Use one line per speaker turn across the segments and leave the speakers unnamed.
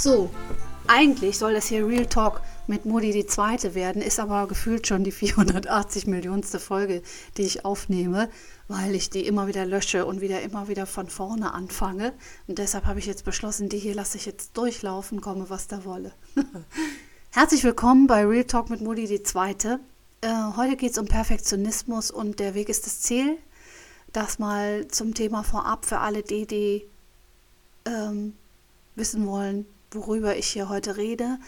So, eigentlich soll das hier Real Talk mit Modi die zweite werden, ist aber gefühlt schon die 480 Millionste Folge, die ich aufnehme, weil ich die immer wieder lösche und wieder immer wieder von vorne anfange. Und deshalb habe ich jetzt beschlossen, die hier lasse ich jetzt durchlaufen, komme was da wolle. Herzlich willkommen bei Real Talk mit Modi die zweite. Äh, heute geht es um Perfektionismus und der Weg ist das Ziel. Das mal zum Thema vorab für alle die, die ähm, wissen wollen, worüber ich hier heute rede.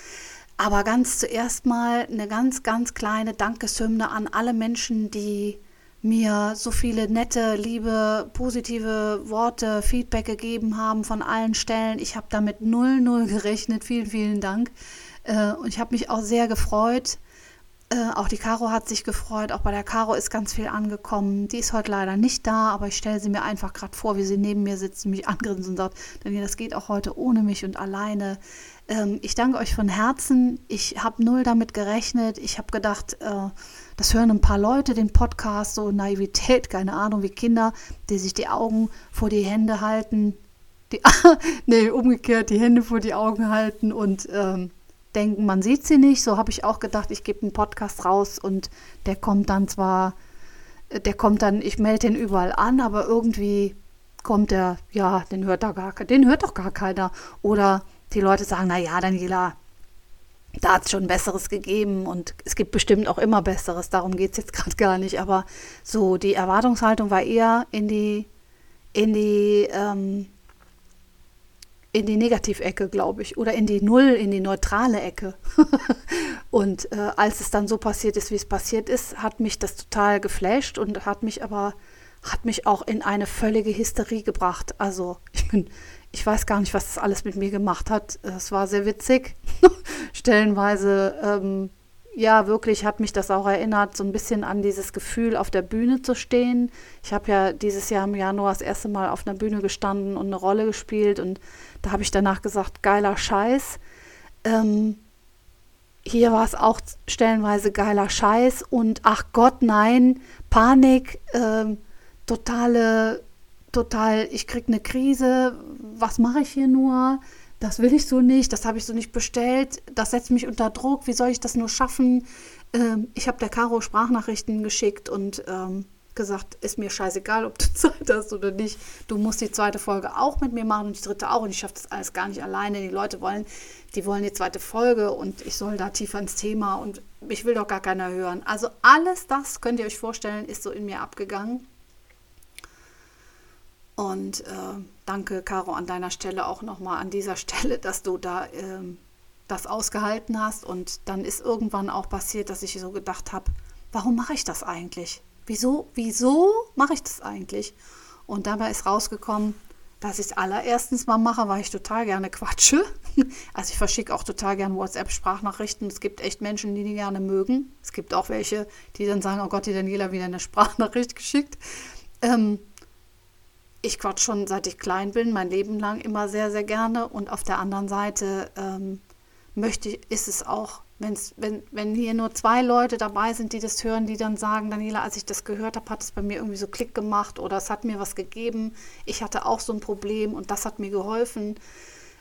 Aber ganz zuerst mal eine ganz, ganz kleine Dankeshymne an alle Menschen, die mir so viele nette, liebe, positive Worte, Feedback gegeben haben von allen Stellen. Ich habe damit null, null gerechnet. Vielen, vielen Dank. Äh, und ich habe mich auch sehr gefreut. Äh, auch die Caro hat sich gefreut. Auch bei der Caro ist ganz viel angekommen. Die ist heute leider nicht da, aber ich stelle sie mir einfach gerade vor, wie sie neben mir sitzt, mich angrinst und sagt, Daniel, das geht auch heute ohne mich und alleine. Ähm, ich danke euch von Herzen. Ich habe null damit gerechnet. Ich habe gedacht, äh, das hören ein paar Leute, den Podcast, so Naivität, keine Ahnung, wie Kinder, die sich die Augen vor die Hände halten. Die, nee, umgekehrt, die Hände vor die Augen halten und ähm, denken, man sieht sie nicht. So habe ich auch gedacht, ich gebe einen Podcast raus und der kommt dann zwar, der kommt dann, ich melde den überall an, aber irgendwie kommt der, ja, den hört da gar, den hört doch gar keiner. Oder die Leute sagen, na ja, Daniela, da hat es schon Besseres gegeben und es gibt bestimmt auch immer Besseres, darum geht es jetzt gerade gar nicht. Aber so, die Erwartungshaltung war eher in die, in die, ähm, in die Negativecke, glaube ich, oder in die Null, in die neutrale Ecke. und äh, als es dann so passiert ist, wie es passiert ist, hat mich das total geflasht und hat mich aber, hat mich auch in eine völlige Hysterie gebracht. Also ich bin, ich weiß gar nicht, was das alles mit mir gemacht hat. Es war sehr witzig. Stellenweise, ähm, ja, wirklich hat mich das auch erinnert, so ein bisschen an dieses Gefühl, auf der Bühne zu stehen. Ich habe ja dieses Jahr im Januar das erste Mal auf einer Bühne gestanden und eine Rolle gespielt und da habe ich danach gesagt, geiler Scheiß. Ähm, hier war es auch stellenweise geiler Scheiß und ach Gott, nein, Panik, ähm, totale total, ich kriege eine Krise, was mache ich hier nur? Das will ich so nicht, das habe ich so nicht bestellt, das setzt mich unter Druck, wie soll ich das nur schaffen? Ähm, ich habe der Caro Sprachnachrichten geschickt und ähm, gesagt, ist mir scheißegal, ob du Zeit hast oder nicht. Du musst die zweite Folge auch mit mir machen und die dritte auch. Und ich schaffe das alles gar nicht alleine. Die Leute wollen, die wollen die zweite Folge und ich soll da tiefer ins Thema und mich will doch gar keiner hören. Also alles das könnt ihr euch vorstellen, ist so in mir abgegangen. Und äh, danke, Caro, an deiner Stelle auch nochmal an dieser Stelle, dass du da ähm, das ausgehalten hast. Und dann ist irgendwann auch passiert, dass ich so gedacht habe, warum mache ich das eigentlich? Wieso, wieso mache ich das eigentlich? Und dabei ist rausgekommen, dass ich es allererstens mal mache, weil ich total gerne quatsche. Also ich verschicke auch total gerne WhatsApp-Sprachnachrichten. Es gibt echt Menschen, die die gerne mögen. Es gibt auch welche, die dann sagen, oh Gott, die Daniela wieder eine Sprachnachricht geschickt. Ähm, ich quatsch schon seit ich klein bin, mein Leben lang immer sehr, sehr gerne. Und auf der anderen Seite ähm, möchte ich, ist es auch, wenn's, wenn, wenn hier nur zwei Leute dabei sind, die das hören, die dann sagen, Daniela, als ich das gehört habe, hat es bei mir irgendwie so Klick gemacht oder es hat mir was gegeben. Ich hatte auch so ein Problem und das hat mir geholfen.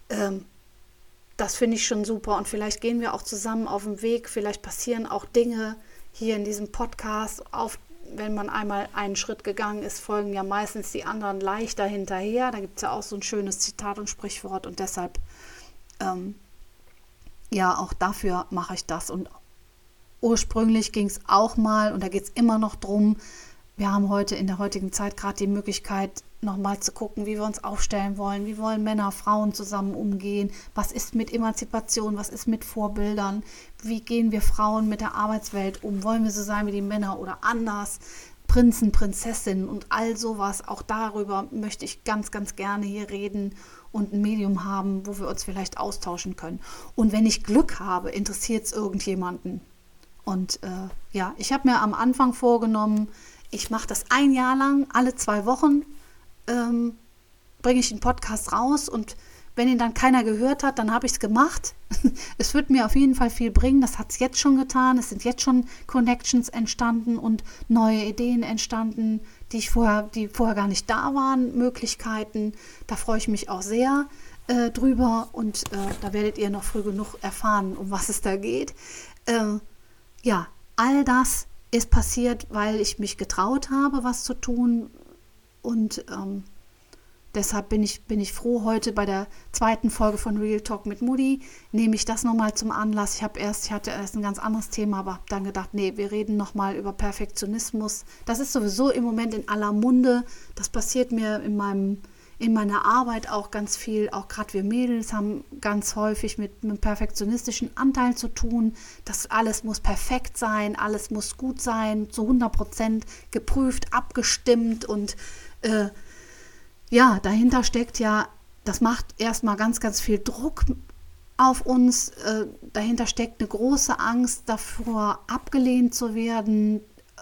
Ähm, das finde ich schon super. Und vielleicht gehen wir auch zusammen auf den Weg. Vielleicht passieren auch Dinge hier in diesem Podcast, auf wenn man einmal einen Schritt gegangen ist, folgen ja meistens die anderen leichter hinterher. Da gibt es ja auch so ein schönes Zitat und Sprichwort und deshalb, ähm, ja, auch dafür mache ich das. Und ursprünglich ging es auch mal, und da geht es immer noch drum, wir haben heute in der heutigen Zeit gerade die Möglichkeit, nochmal zu gucken, wie wir uns aufstellen wollen, wie wollen Männer, Frauen zusammen umgehen, was ist mit Emanzipation, was ist mit Vorbildern, wie gehen wir Frauen mit der Arbeitswelt um, wollen wir so sein wie die Männer oder anders, Prinzen, Prinzessinnen und all sowas, auch darüber möchte ich ganz, ganz gerne hier reden und ein Medium haben, wo wir uns vielleicht austauschen können. Und wenn ich Glück habe, interessiert es irgendjemanden. Und äh, ja, ich habe mir am Anfang vorgenommen, ich mache das ein Jahr lang, alle zwei Wochen ähm, bringe ich einen Podcast raus und wenn ihn dann keiner gehört hat, dann habe ich es gemacht. es wird mir auf jeden Fall viel bringen. Das hat es jetzt schon getan. Es sind jetzt schon Connections entstanden und neue Ideen entstanden, die ich vorher, die vorher gar nicht da waren, Möglichkeiten. Da freue ich mich auch sehr äh, drüber und äh, da werdet ihr noch früh genug erfahren, um was es da geht. Äh, ja, all das ist passiert, weil ich mich getraut habe, was zu tun, und ähm, deshalb bin ich, bin ich froh, heute bei der zweiten Folge von Real Talk mit Moody nehme ich das nochmal zum Anlass. Ich erst, ich hatte erst ein ganz anderes Thema, aber habe dann gedacht, nee, wir reden nochmal über Perfektionismus. Das ist sowieso im Moment in aller Munde. Das passiert mir in meinem in meiner Arbeit auch ganz viel, auch gerade wir Mädels haben ganz häufig mit einem perfektionistischen Anteil zu tun. dass alles muss perfekt sein, alles muss gut sein, zu 100 Prozent geprüft, abgestimmt und äh, ja, dahinter steckt ja, das macht erstmal ganz, ganz viel Druck auf uns. Äh, dahinter steckt eine große Angst davor, abgelehnt zu werden,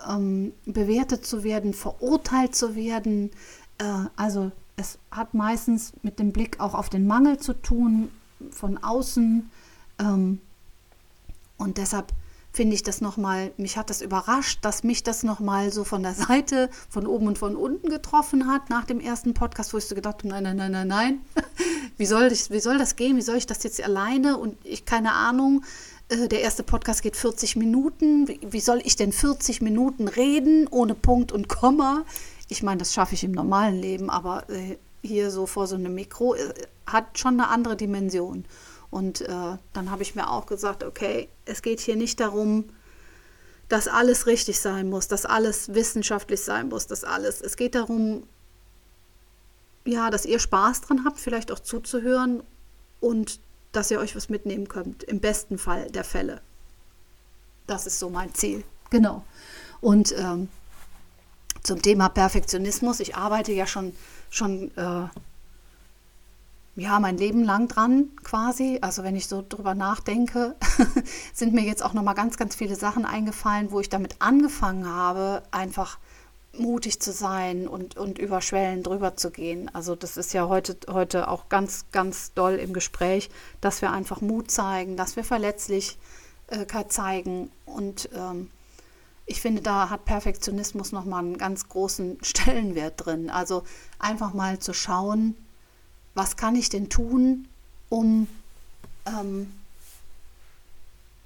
ähm, bewertet zu werden, verurteilt zu werden. Äh, also es hat meistens mit dem Blick auch auf den Mangel zu tun von außen. Ähm, und deshalb finde ich das nochmal, mich hat das überrascht, dass mich das nochmal so von der Seite, von oben und von unten getroffen hat nach dem ersten Podcast, wo ich so gedacht habe, nein, nein, nein, nein, nein, wie soll, ich, wie soll das gehen, wie soll ich das jetzt alleine und ich keine Ahnung, äh, der erste Podcast geht 40 Minuten, wie, wie soll ich denn 40 Minuten reden ohne Punkt und Komma? Ich meine, das schaffe ich im normalen Leben, aber äh, hier so vor so einem Mikro äh, hat schon eine andere Dimension. Und äh, dann habe ich mir auch gesagt, okay, es geht hier nicht darum, dass alles richtig sein muss, dass alles wissenschaftlich sein muss, dass alles. Es geht darum, ja, dass ihr Spaß dran habt, vielleicht auch zuzuhören und dass ihr euch was mitnehmen könnt, im besten Fall der Fälle. Das ist so mein Ziel. Genau. Und ähm, zum Thema Perfektionismus, ich arbeite ja schon, schon äh, ja, mein Leben lang dran quasi. Also wenn ich so drüber nachdenke, sind mir jetzt auch nochmal ganz, ganz viele Sachen eingefallen, wo ich damit angefangen habe, einfach mutig zu sein und, und über Schwellen drüber zu gehen. Also das ist ja heute, heute auch ganz, ganz doll im Gespräch, dass wir einfach Mut zeigen, dass wir Verletzlichkeit zeigen. Und ähm, ich finde, da hat Perfektionismus nochmal einen ganz großen Stellenwert drin. Also einfach mal zu schauen, was kann ich denn tun, um ähm,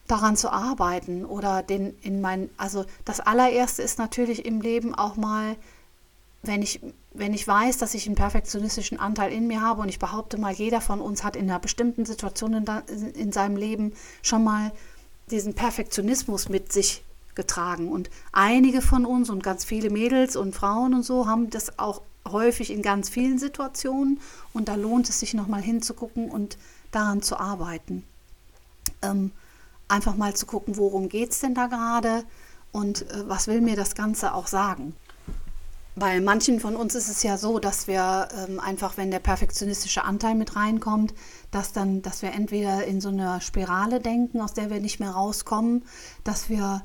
daran zu arbeiten oder den in mein, also das allererste ist natürlich im Leben auch mal, wenn ich, wenn ich weiß, dass ich einen perfektionistischen Anteil in mir habe und ich behaupte mal, jeder von uns hat in einer bestimmten Situation in, in seinem Leben schon mal diesen Perfektionismus mit sich getragen. Und einige von uns und ganz viele Mädels und Frauen und so haben das auch häufig in ganz vielen Situationen und da lohnt es sich nochmal hinzugucken und daran zu arbeiten. Ähm, einfach mal zu gucken, worum geht es denn da gerade und äh, was will mir das Ganze auch sagen. Bei manchen von uns ist es ja so, dass wir ähm, einfach, wenn der perfektionistische Anteil mit reinkommt, dass dann, dass wir entweder in so einer Spirale denken, aus der wir nicht mehr rauskommen, dass wir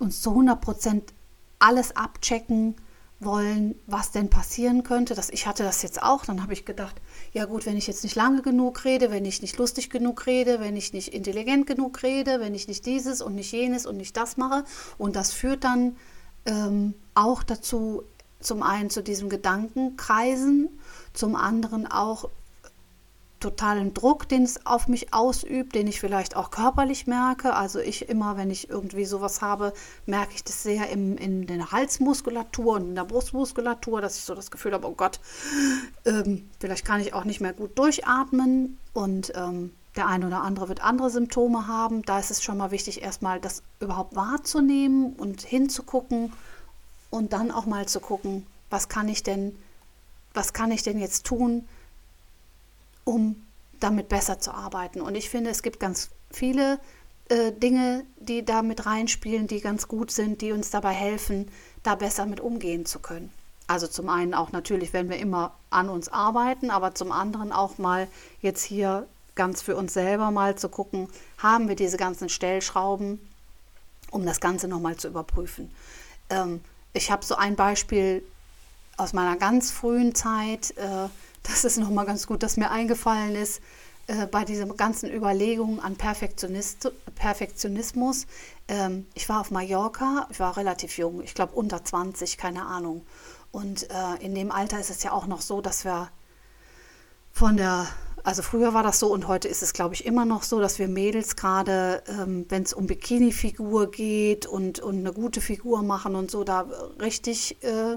uns zu 100 Prozent alles abchecken, wollen, was denn passieren könnte. Das, ich hatte das jetzt auch. Dann habe ich gedacht, ja gut, wenn ich jetzt nicht lange genug rede, wenn ich nicht lustig genug rede, wenn ich nicht intelligent genug rede, wenn ich nicht dieses und nicht jenes und nicht das mache. Und das führt dann ähm, auch dazu, zum einen zu diesem Gedankenkreisen, zum anderen auch totalen Druck, den es auf mich ausübt, den ich vielleicht auch körperlich merke. Also ich immer, wenn ich irgendwie sowas habe, merke ich das sehr im, in der Halsmuskulatur und in der Brustmuskulatur, dass ich so das Gefühl habe, oh Gott, ähm, vielleicht kann ich auch nicht mehr gut durchatmen und ähm, der eine oder andere wird andere Symptome haben. Da ist es schon mal wichtig, erstmal das überhaupt wahrzunehmen und hinzugucken und dann auch mal zu gucken, was kann ich denn, was kann ich denn jetzt tun, um damit besser zu arbeiten. Und ich finde, es gibt ganz viele äh, Dinge, die da mit reinspielen, die ganz gut sind, die uns dabei helfen, da besser mit umgehen zu können. Also zum einen auch natürlich, wenn wir immer an uns arbeiten, aber zum anderen auch mal jetzt hier ganz für uns selber mal zu gucken, haben wir diese ganzen Stellschrauben, um das Ganze nochmal zu überprüfen. Ähm, ich habe so ein Beispiel aus meiner ganz frühen Zeit, äh, das ist nochmal ganz gut, dass mir eingefallen ist, äh, bei diesen ganzen Überlegungen an Perfektionist, Perfektionismus. Ähm, ich war auf Mallorca, ich war relativ jung, ich glaube unter 20, keine Ahnung. Und äh, in dem Alter ist es ja auch noch so, dass wir von der, also früher war das so und heute ist es, glaube ich, immer noch so, dass wir Mädels gerade, ähm, wenn es um Bikini-Figur geht und, und eine gute Figur machen und so, da richtig äh,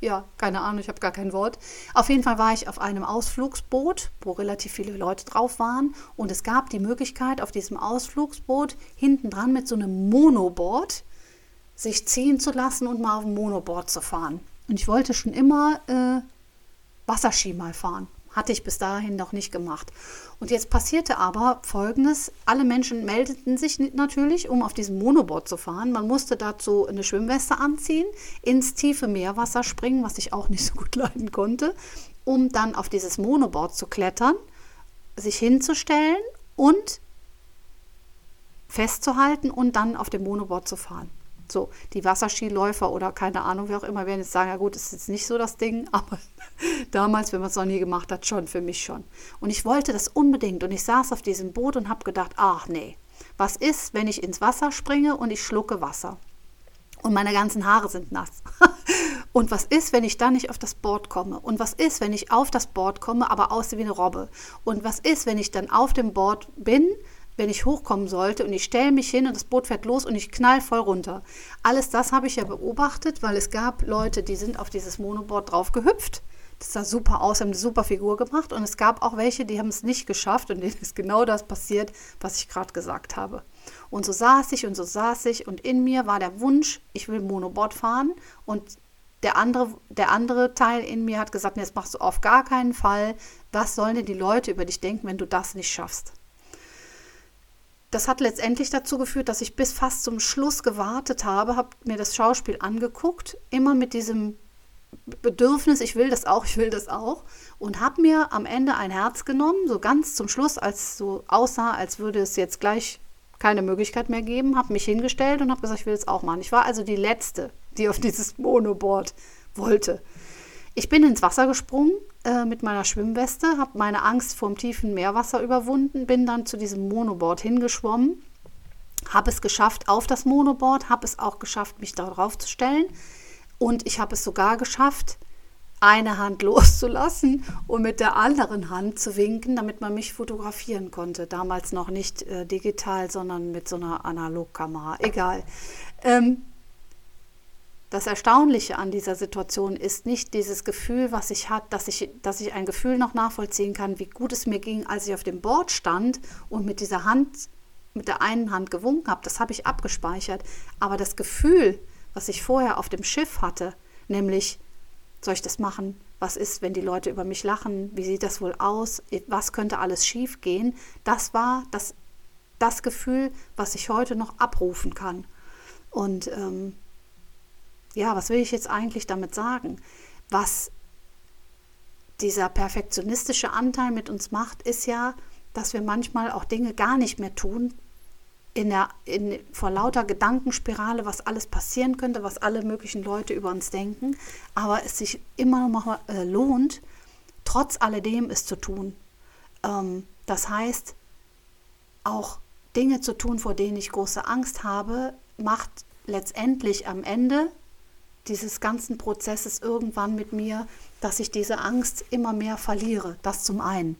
ja, keine Ahnung, ich habe gar kein Wort. Auf jeden Fall war ich auf einem Ausflugsboot, wo relativ viele Leute drauf waren. Und es gab die Möglichkeit, auf diesem Ausflugsboot hinten dran mit so einem Monoboard sich ziehen zu lassen und mal auf dem Monoboard zu fahren. Und ich wollte schon immer äh, Wasserski mal fahren. Hatte ich bis dahin noch nicht gemacht. Und jetzt passierte aber Folgendes. Alle Menschen meldeten sich natürlich, um auf diesem Monoboard zu fahren. Man musste dazu eine Schwimmweste anziehen, ins tiefe Meerwasser springen, was ich auch nicht so gut leiden konnte, um dann auf dieses Monoboard zu klettern, sich hinzustellen und festzuhalten und dann auf dem Monoboard zu fahren. So, die Wasserskiläufer oder keine Ahnung, wer auch immer, werden jetzt sagen, ja gut, ist jetzt nicht so das Ding, aber damals, wenn man es noch nie gemacht hat, schon, für mich schon. Und ich wollte das unbedingt und ich saß auf diesem Boot und habe gedacht, ach nee, was ist, wenn ich ins Wasser springe und ich schlucke Wasser? Und meine ganzen Haare sind nass. und was ist, wenn ich dann nicht auf das Board komme? Und was ist, wenn ich auf das Board komme, aber aussehe wie eine Robbe? Und was ist, wenn ich dann auf dem Board bin, wenn ich hochkommen sollte und ich stelle mich hin und das Boot fährt los und ich knall voll runter. Alles das habe ich ja beobachtet, weil es gab Leute, die sind auf dieses Monoboard drauf gehüpft. Das sah super aus, haben eine super Figur gemacht und es gab auch welche, die haben es nicht geschafft und denen ist genau das passiert, was ich gerade gesagt habe. Und so saß ich und so saß ich und in mir war der Wunsch, ich will Monoboard fahren und der andere, der andere Teil in mir hat gesagt, nee, das machst du auf gar keinen Fall. Was sollen denn die Leute über dich denken, wenn du das nicht schaffst? Das hat letztendlich dazu geführt, dass ich bis fast zum Schluss gewartet habe, habe mir das Schauspiel angeguckt, immer mit diesem Bedürfnis, ich will das auch, ich will das auch, und habe mir am Ende ein Herz genommen, so ganz zum Schluss, als es so aussah, als würde es jetzt gleich keine Möglichkeit mehr geben, habe mich hingestellt und habe gesagt, ich will das auch machen. Ich war also die Letzte, die auf dieses Monoboard wollte. Ich bin ins Wasser gesprungen äh, mit meiner Schwimmweste, habe meine Angst vor dem tiefen Meerwasser überwunden, bin dann zu diesem Monoboard hingeschwommen, habe es geschafft auf das Monoboard, habe es auch geschafft, mich darauf zu stellen und ich habe es sogar geschafft, eine Hand loszulassen und mit der anderen Hand zu winken, damit man mich fotografieren konnte. Damals noch nicht äh, digital, sondern mit so einer Analogkamera. Egal. Ähm, das Erstaunliche an dieser Situation ist nicht dieses Gefühl, was ich hatte, dass ich, dass ich ein Gefühl noch nachvollziehen kann, wie gut es mir ging, als ich auf dem Board stand und mit dieser Hand, mit der einen Hand gewunken habe. Das habe ich abgespeichert. Aber das Gefühl, was ich vorher auf dem Schiff hatte, nämlich, soll ich das machen? Was ist, wenn die Leute über mich lachen? Wie sieht das wohl aus? Was könnte alles schiefgehen? Das war das, das Gefühl, was ich heute noch abrufen kann. Und ähm, ja, was will ich jetzt eigentlich damit sagen? Was dieser perfektionistische Anteil mit uns macht, ist ja, dass wir manchmal auch Dinge gar nicht mehr tun, in der, in, vor lauter Gedankenspirale, was alles passieren könnte, was alle möglichen Leute über uns denken, aber es sich immer noch äh, lohnt, trotz alledem es zu tun. Ähm, das heißt, auch Dinge zu tun, vor denen ich große Angst habe, macht letztendlich am Ende dieses ganzen Prozesses irgendwann mit mir, dass ich diese Angst immer mehr verliere. Das zum einen.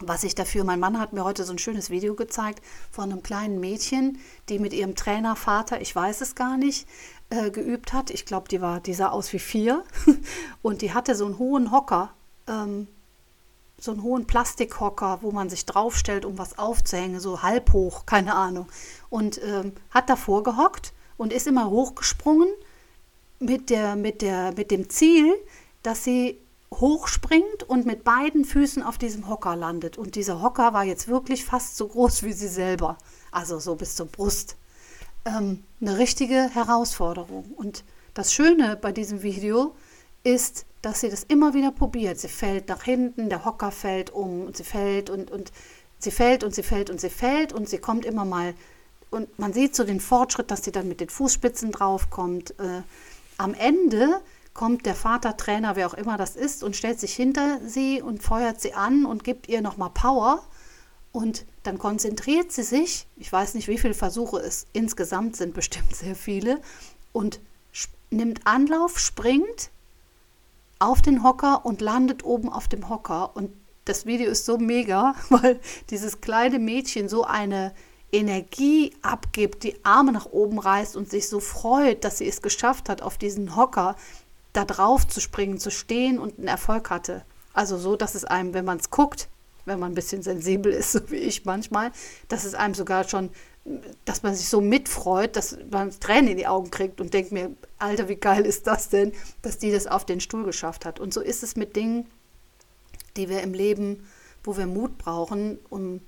Was ich dafür, mein Mann hat mir heute so ein schönes Video gezeigt von einem kleinen Mädchen, die mit ihrem Trainervater, ich weiß es gar nicht, äh, geübt hat. Ich glaube, die war, die sah aus wie vier und die hatte so einen hohen Hocker, ähm, so einen hohen Plastikhocker, wo man sich draufstellt, um was aufzuhängen, so halb hoch, keine Ahnung. Und ähm, hat davor gehockt und ist immer hochgesprungen mit, der, mit, der, mit dem Ziel, dass sie hochspringt und mit beiden Füßen auf diesem Hocker landet. Und dieser Hocker war jetzt wirklich fast so groß wie sie selber, also so bis zur Brust. Ähm, eine richtige Herausforderung. Und das Schöne bei diesem Video ist, dass sie das immer wieder probiert. Sie fällt nach hinten, der Hocker fällt um und sie fällt und, und sie fällt und sie fällt und sie fällt und sie kommt immer mal und man sieht so den Fortschritt, dass sie dann mit den Fußspitzen draufkommt. Äh, am Ende kommt der Vater, Trainer, wer auch immer das ist, und stellt sich hinter sie und feuert sie an und gibt ihr nochmal Power. Und dann konzentriert sie sich, ich weiß nicht, wie viele Versuche es insgesamt sind, bestimmt sehr viele, und nimmt Anlauf, springt auf den Hocker und landet oben auf dem Hocker. Und das Video ist so mega, weil dieses kleine Mädchen so eine Energie abgibt, die Arme nach oben reißt und sich so freut, dass sie es geschafft hat, auf diesen Hocker da drauf zu springen, zu stehen und einen Erfolg hatte. Also so, dass es einem, wenn man es guckt, wenn man ein bisschen sensibel ist, so wie ich manchmal, dass es einem sogar schon, dass man sich so mitfreut, dass man Tränen in die Augen kriegt und denkt mir, Alter, wie geil ist das denn, dass die das auf den Stuhl geschafft hat. Und so ist es mit Dingen, die wir im Leben, wo wir Mut brauchen, um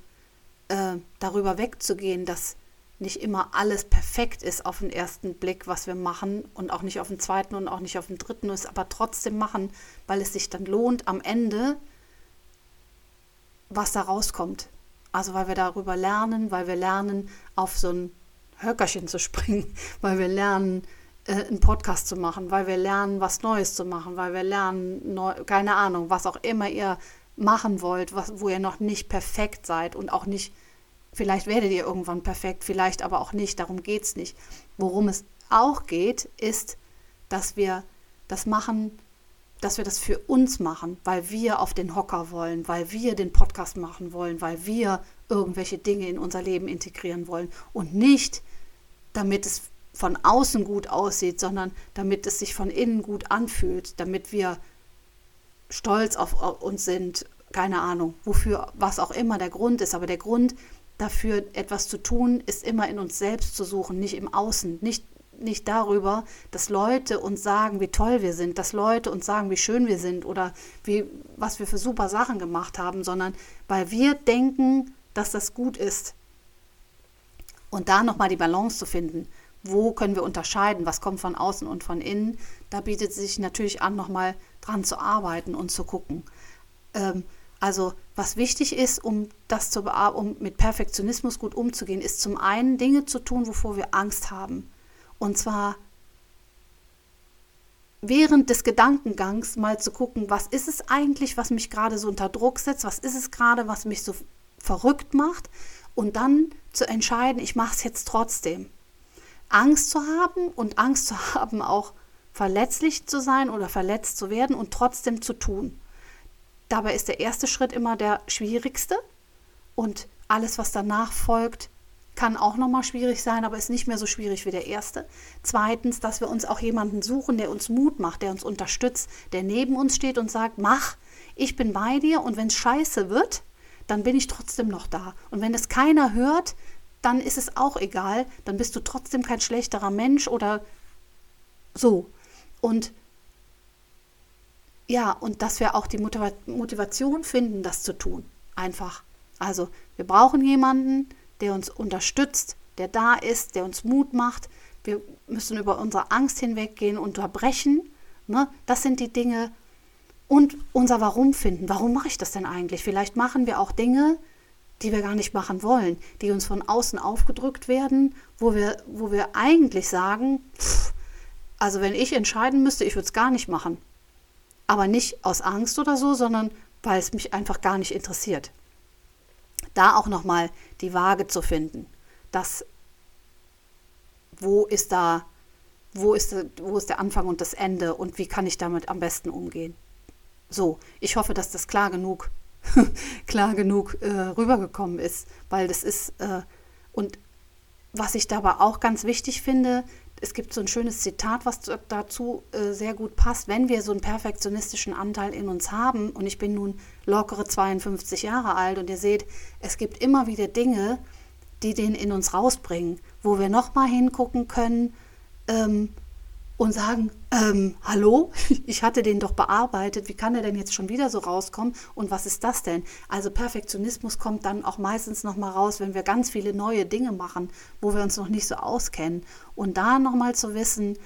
äh, darüber wegzugehen, dass nicht immer alles perfekt ist auf den ersten Blick, was wir machen und auch nicht auf den zweiten und auch nicht auf den dritten, es aber trotzdem machen, weil es sich dann lohnt am Ende, was da rauskommt. Also weil wir darüber lernen, weil wir lernen, auf so ein Höckerchen zu springen, weil wir lernen, äh, einen Podcast zu machen, weil wir lernen, was Neues zu machen, weil wir lernen, neu, keine Ahnung, was auch immer ihr machen wollt, was, wo ihr noch nicht perfekt seid und auch nicht, vielleicht werdet ihr irgendwann perfekt, vielleicht aber auch nicht, darum geht es nicht. Worum es auch geht, ist, dass wir das machen, dass wir das für uns machen, weil wir auf den Hocker wollen, weil wir den Podcast machen wollen, weil wir irgendwelche Dinge in unser Leben integrieren wollen und nicht, damit es von außen gut aussieht, sondern damit es sich von innen gut anfühlt, damit wir stolz auf uns sind, keine Ahnung, wofür, was auch immer der Grund ist, aber der Grund dafür, etwas zu tun, ist immer in uns selbst zu suchen, nicht im Außen, nicht, nicht darüber, dass Leute uns sagen, wie toll wir sind, dass Leute uns sagen, wie schön wir sind oder wie, was wir für super Sachen gemacht haben, sondern weil wir denken, dass das gut ist. Und da nochmal die Balance zu finden. Wo können wir unterscheiden, was kommt von außen und von innen? Da bietet es sich natürlich an, nochmal dran zu arbeiten und zu gucken. Ähm, also was wichtig ist, um das zu um mit Perfektionismus gut umzugehen, ist zum einen Dinge zu tun, wovor wir Angst haben. Und zwar während des Gedankengangs mal zu gucken, was ist es eigentlich, was mich gerade so unter Druck setzt, was ist es gerade, was mich so verrückt macht und dann zu entscheiden, ich mache es jetzt trotzdem. Angst zu haben und Angst zu haben, auch verletzlich zu sein oder verletzt zu werden und trotzdem zu tun. Dabei ist der erste Schritt immer der schwierigste und alles, was danach folgt, kann auch nochmal schwierig sein, aber ist nicht mehr so schwierig wie der erste. Zweitens, dass wir uns auch jemanden suchen, der uns Mut macht, der uns unterstützt, der neben uns steht und sagt, mach, ich bin bei dir und wenn es scheiße wird, dann bin ich trotzdem noch da. Und wenn es keiner hört, dann ist es auch egal, dann bist du trotzdem kein schlechterer Mensch oder so. Und ja, und dass wir auch die Motivation finden, das zu tun. Einfach. Also, wir brauchen jemanden, der uns unterstützt, der da ist, der uns Mut macht. Wir müssen über unsere Angst hinweggehen, unterbrechen. Ne? Das sind die Dinge. Und unser Warum finden. Warum mache ich das denn eigentlich? Vielleicht machen wir auch Dinge, die wir gar nicht machen wollen, die uns von außen aufgedrückt werden, wo wir, wo wir eigentlich sagen, pff, also wenn ich entscheiden müsste, ich würde es gar nicht machen aber nicht aus Angst oder so, sondern weil es mich einfach gar nicht interessiert. Da auch nochmal die Waage zu finden. Das, wo ist da, wo ist, wo ist der Anfang und das Ende und wie kann ich damit am besten umgehen? So, ich hoffe, dass das klar genug, klar genug äh, rübergekommen ist, weil das ist, äh, und was ich dabei auch ganz wichtig finde, es gibt so ein schönes Zitat, was dazu äh, sehr gut passt. Wenn wir so einen perfektionistischen Anteil in uns haben, und ich bin nun lockere 52 Jahre alt, und ihr seht, es gibt immer wieder Dinge, die den in uns rausbringen, wo wir nochmal hingucken können, ähm, und sagen, ähm, hallo, ich hatte den doch bearbeitet, wie kann er denn jetzt schon wieder so rauskommen und was ist das denn? Also Perfektionismus kommt dann auch meistens nochmal raus, wenn wir ganz viele neue Dinge machen, wo wir uns noch nicht so auskennen. Und da nochmal zu wissen,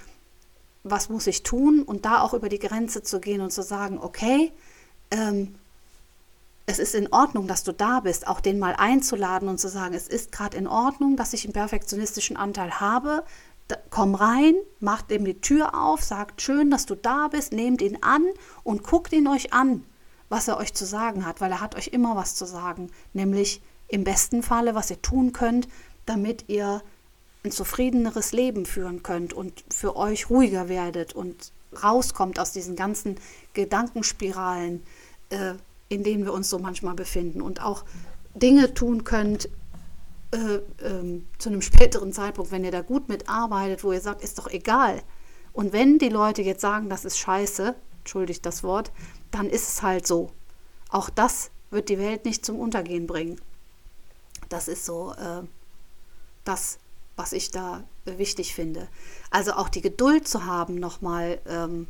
was muss ich tun und da auch über die Grenze zu gehen und zu sagen, okay, ähm, es ist in Ordnung, dass du da bist, auch den mal einzuladen und zu sagen, es ist gerade in Ordnung, dass ich einen perfektionistischen Anteil habe, komm rein, macht ihm die Tür auf, sagt schön, dass du da bist, nehmt ihn an und guckt ihn euch an, was er euch zu sagen hat, weil er hat euch immer was zu sagen, nämlich im besten Falle, was ihr tun könnt, damit ihr ein zufriedeneres Leben führen könnt und für euch ruhiger werdet und rauskommt aus diesen ganzen Gedankenspiralen, äh, in denen wir uns so manchmal befinden und auch Dinge tun könnt, äh, ähm, zu einem späteren Zeitpunkt, wenn ihr da gut mitarbeitet, wo ihr sagt, ist doch egal. Und wenn die Leute jetzt sagen, das ist scheiße, entschuldigt das Wort, dann ist es halt so. Auch das wird die Welt nicht zum Untergehen bringen. Das ist so äh, das, was ich da wichtig finde. Also auch die Geduld zu haben, nochmal ähm,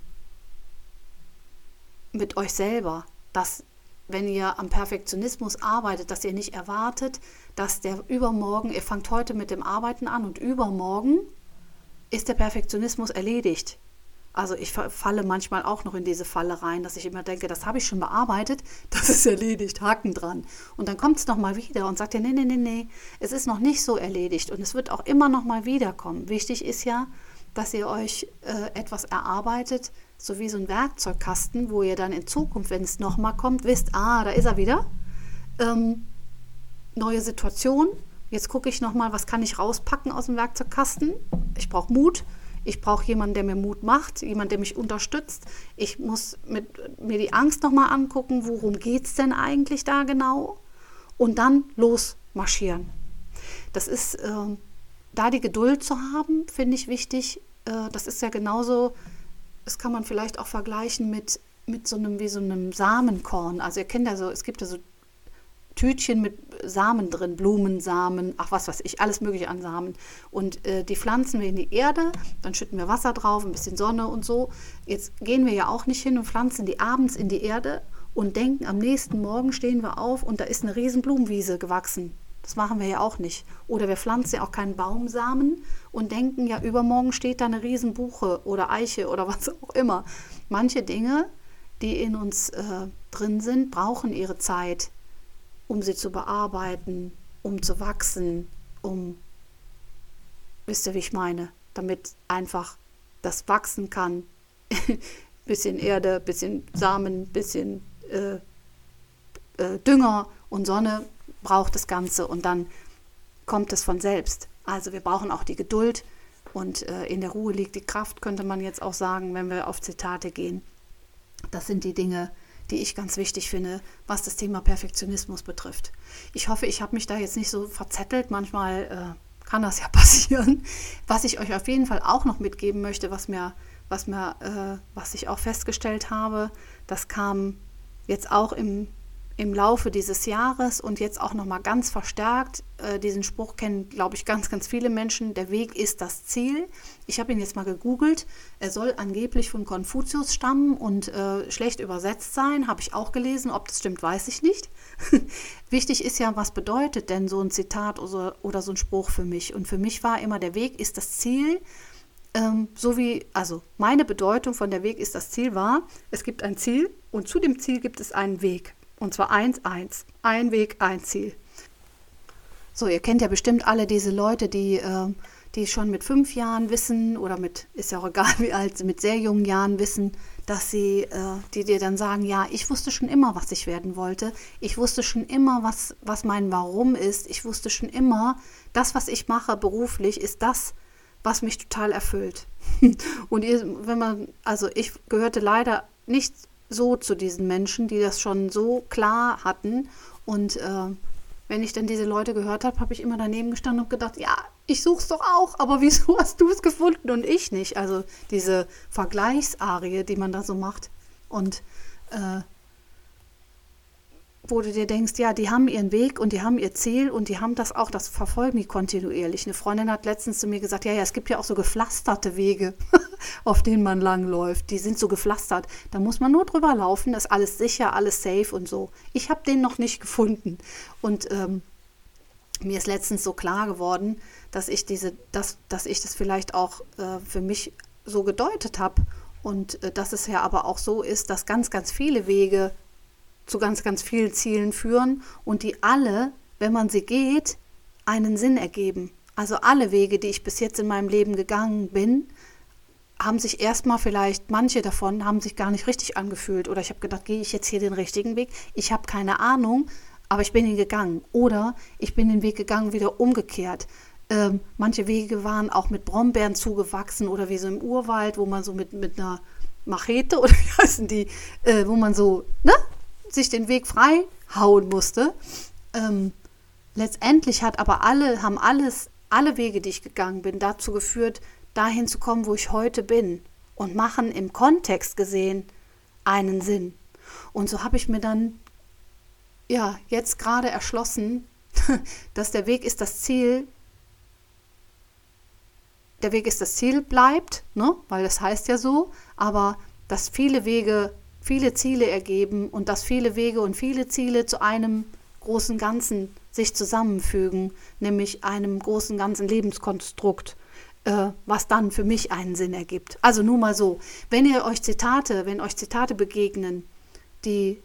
mit euch selber, dass wenn ihr am Perfektionismus arbeitet, dass ihr nicht erwartet, dass der übermorgen, ihr fangt heute mit dem Arbeiten an und übermorgen ist der Perfektionismus erledigt. Also ich falle manchmal auch noch in diese Falle rein, dass ich immer denke, das habe ich schon bearbeitet, das ist erledigt, Haken dran. Und dann kommt es nochmal wieder und sagt ja, nee, nee, nee, nee, es ist noch nicht so erledigt und es wird auch immer nochmal wiederkommen. Wichtig ist ja, dass ihr euch äh, etwas erarbeitet, so wie so ein Werkzeugkasten, wo ihr dann in Zukunft, wenn es nochmal kommt, wisst, ah, da ist er wieder. Ähm, neue Situation. Jetzt gucke ich nochmal, was kann ich rauspacken aus dem Werkzeugkasten. Ich brauche Mut. Ich brauche jemanden, der mir Mut macht, jemanden, der mich unterstützt. Ich muss mit, mir die Angst nochmal angucken, worum geht es denn eigentlich da genau? Und dann losmarschieren. Das ist, äh, da die Geduld zu haben, finde ich wichtig. Äh, das ist ja genauso das kann man vielleicht auch vergleichen mit, mit so einem, wie so einem Samenkorn. Also ihr kennt ja so, es gibt ja so Tütchen mit Samen drin, Blumensamen, ach was weiß ich, alles mögliche an Samen. Und äh, die pflanzen wir in die Erde, dann schütten wir Wasser drauf, ein bisschen Sonne und so. Jetzt gehen wir ja auch nicht hin und pflanzen die abends in die Erde und denken, am nächsten Morgen stehen wir auf und da ist eine riesen Blumenwiese gewachsen. Das machen wir ja auch nicht. Oder wir pflanzen ja auch keinen Baumsamen und denken, ja, übermorgen steht da eine Riesenbuche oder Eiche oder was auch immer. Manche Dinge, die in uns äh, drin sind, brauchen ihre Zeit, um sie zu bearbeiten, um zu wachsen, um, wisst ihr, wie ich meine, damit einfach das wachsen kann. bisschen Erde, bisschen Samen, bisschen äh, äh, Dünger und Sonne braucht das Ganze und dann kommt es von selbst. Also wir brauchen auch die Geduld und äh, in der Ruhe liegt die Kraft, könnte man jetzt auch sagen, wenn wir auf Zitate gehen. Das sind die Dinge, die ich ganz wichtig finde, was das Thema Perfektionismus betrifft. Ich hoffe, ich habe mich da jetzt nicht so verzettelt. Manchmal äh, kann das ja passieren. Was ich euch auf jeden Fall auch noch mitgeben möchte, was mir, was mir, äh, was ich auch festgestellt habe, das kam jetzt auch im im Laufe dieses Jahres und jetzt auch noch mal ganz verstärkt. Äh, diesen Spruch kennen, glaube ich, ganz, ganz viele Menschen. Der Weg ist das Ziel. Ich habe ihn jetzt mal gegoogelt. Er soll angeblich von Konfuzius stammen und äh, schlecht übersetzt sein. Habe ich auch gelesen. Ob das stimmt, weiß ich nicht. Wichtig ist ja, was bedeutet denn so ein Zitat oder, oder so ein Spruch für mich? Und für mich war immer, der Weg ist das Ziel. Ähm, so wie, also meine Bedeutung von der Weg ist das Ziel war, es gibt ein Ziel und zu dem Ziel gibt es einen Weg. Und zwar 1-1. Ein Weg, ein Ziel. So, ihr kennt ja bestimmt alle diese Leute, die, äh, die schon mit fünf Jahren wissen oder mit, ist ja auch egal wie alt, mit sehr jungen Jahren wissen, dass sie, äh, die dir dann sagen, ja, ich wusste schon immer, was ich werden wollte. Ich wusste schon immer, was, was mein Warum ist. Ich wusste schon immer, das, was ich mache beruflich, ist das, was mich total erfüllt. Und ihr, wenn man, also ich gehörte leider nicht so zu diesen Menschen, die das schon so klar hatten. Und äh, wenn ich dann diese Leute gehört habe, habe ich immer daneben gestanden und gedacht, ja, ich suche es doch auch, aber wieso hast du es gefunden und ich nicht? Also diese Vergleichsarie, die man da so macht. Und äh, wo du dir denkst, ja, die haben ihren Weg und die haben ihr Ziel und die haben das auch, das verfolgen die kontinuierlich. Eine Freundin hat letztens zu mir gesagt, ja, ja, es gibt ja auch so gepflasterte Wege, auf denen man langläuft. Die sind so gepflastert. Da muss man nur drüber laufen, ist alles sicher, alles safe und so. Ich habe den noch nicht gefunden. Und ähm, mir ist letztens so klar geworden, dass ich diese, dass, dass ich das vielleicht auch äh, für mich so gedeutet habe. Und äh, dass es ja aber auch so ist, dass ganz, ganz viele Wege zu ganz, ganz vielen Zielen führen und die alle, wenn man sie geht, einen Sinn ergeben. Also alle Wege, die ich bis jetzt in meinem Leben gegangen bin, haben sich erstmal vielleicht, manche davon haben sich gar nicht richtig angefühlt. Oder ich habe gedacht, gehe ich jetzt hier den richtigen Weg? Ich habe keine Ahnung, aber ich bin ihn gegangen. Oder ich bin den Weg gegangen, wieder umgekehrt. Ähm, manche Wege waren auch mit Brombeeren zugewachsen oder wie so im Urwald, wo man so mit, mit einer Machete oder wie heißen die, äh, wo man so, ne, sich den Weg frei hauen musste. Ähm, letztendlich hat aber alle, haben alles, alle Wege, die ich gegangen bin, dazu geführt, dahin zu kommen, wo ich heute bin und machen im Kontext gesehen einen Sinn. Und so habe ich mir dann ja jetzt gerade erschlossen, dass der Weg ist das Ziel. Der Weg ist das Ziel bleibt, ne? weil das heißt ja so, aber dass viele Wege viele Ziele ergeben und dass viele Wege und viele Ziele zu einem großen Ganzen sich zusammenfügen, nämlich einem großen ganzen Lebenskonstrukt, äh, was dann für mich einen Sinn ergibt. Also nur mal so, wenn ihr euch Zitate, wenn euch Zitate begegnen, die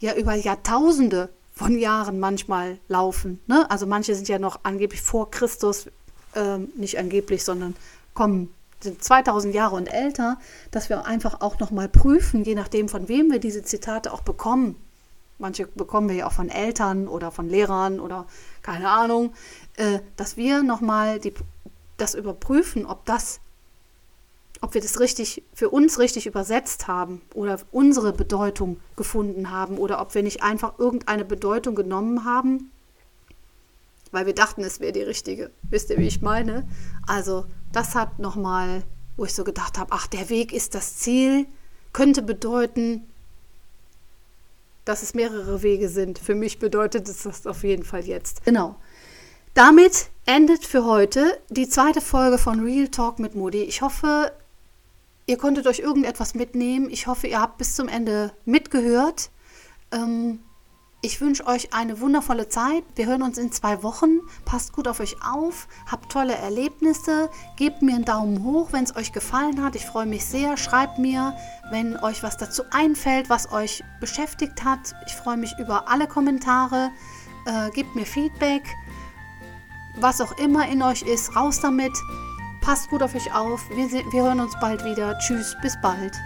ja über Jahrtausende von Jahren manchmal laufen, ne? also manche sind ja noch angeblich vor Christus, äh, nicht angeblich, sondern kommen 2000 Jahre und älter, dass wir einfach auch noch mal prüfen, je nachdem von wem wir diese Zitate auch bekommen. Manche bekommen wir ja auch von Eltern oder von Lehrern oder keine Ahnung, äh, dass wir noch mal die, das überprüfen, ob das ob wir das richtig für uns richtig übersetzt haben oder unsere Bedeutung gefunden haben oder ob wir nicht einfach irgendeine Bedeutung genommen haben, weil wir dachten, es wäre die richtige. Wisst ihr, wie ich meine? Also das hat nochmal, wo ich so gedacht habe, ach, der Weg ist das Ziel, könnte bedeuten, dass es mehrere Wege sind. Für mich bedeutet es das auf jeden Fall jetzt. Genau. Damit endet für heute die zweite Folge von Real Talk mit Moody. Ich hoffe, ihr konntet euch irgendetwas mitnehmen. Ich hoffe, ihr habt bis zum Ende mitgehört. Ähm, ich wünsche euch eine wundervolle Zeit. Wir hören uns in zwei Wochen. Passt gut auf euch auf, habt tolle Erlebnisse, gebt mir einen Daumen hoch, wenn es euch gefallen hat. Ich freue mich sehr. Schreibt mir, wenn euch was dazu einfällt, was euch beschäftigt hat. Ich freue mich über alle Kommentare. Äh, gebt mir Feedback. Was auch immer in euch ist, raus damit. Passt gut auf euch auf. Wir, wir hören uns bald wieder. Tschüss, bis bald.